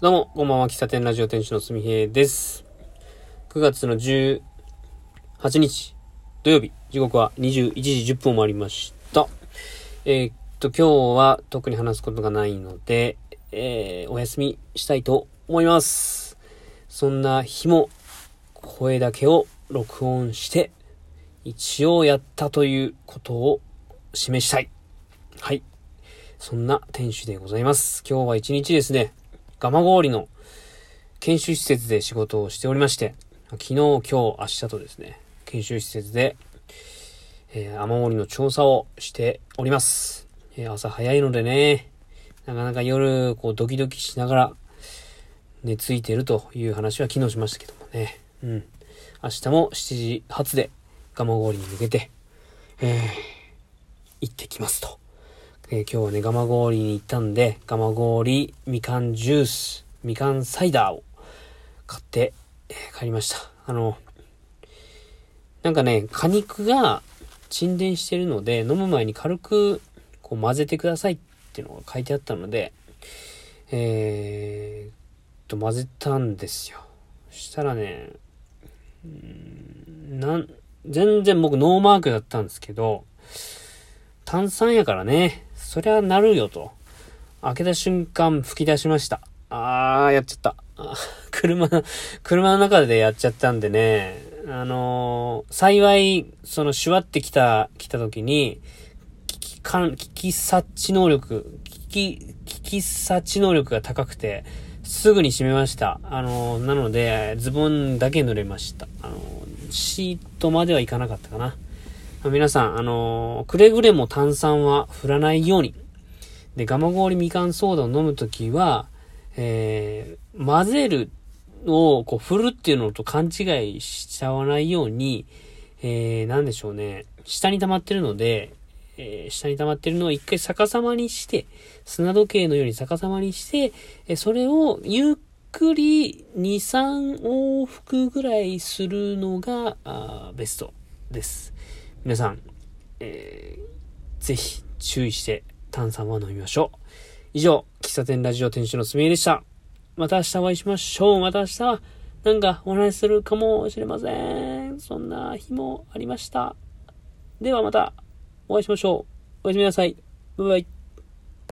どうも、こんばんは。喫茶店ラジオ店主のすみへいです。9月の18日、土曜日、時刻は21時10分を回りました。えーっと、今日は特に話すことがないので、えーお休みしたいと思います。そんな日も、声だけを録音して、一応やったということを示したい。はい。そんな店主でございます。今日は一日ですね、蒲郡の研修施設で仕事をしておりまして、昨日、今日、明日とですね、研修施設で、えー、雨漏りの調査をしております。えー朝早いのでね、なかなか夜、こう、ドキドキしながら寝ついてるという話は昨日しましたけどもね。うん。明日も7時発で蒲郡に向けて、えー、行ってきますと。えー今日はね、蒲郡に行ったんで、蒲郡みかんジュース、みかんサイダーを買って、えー帰りました。あの、なんかね、果肉が沈殿してるので、飲む前に軽くこう混ぜてくださいっていうのが書いてあったので、えーっと、混ぜたんですよ。そしたらね、なん、全然僕ノーマークだったんですけど、炭酸やからね、そりゃなるよと。開けた瞬間吹き出しました。あー、やっちゃった。車、車の中でやっちゃったんでね、あのー幸い、その、シュワってきた、来た時に、危機感、危機察知能力、危機、危機察知能力が高くて、すぐに閉めました。あのーなので、ズボンだけ濡れました。あのーシートまではいかなかったかな。皆さん、あのーくれぐれも炭酸は振らないように。で、ガマ氷みかんソーダを飲むときは、えー、混ぜるを、こう、振るっていうのと勘違いしちゃわないように、えー、なんでしょうね。下に溜まってるので、えー下に溜まってるのを一回逆さまにして、砂時計のように逆さまにして、えーそれをゆっくり2、3往復ぐらいするのが、あベストです。皆さん、えーぜひ注意して炭酸は飲みましょう。以上、喫茶店ラジオ店主のすみえでした。また明日お会いしましょう。また明日はなんかお話しするかもしれません。そんな日もありました。ではまたお会いしましょう。おやすみなさい。バイバイ。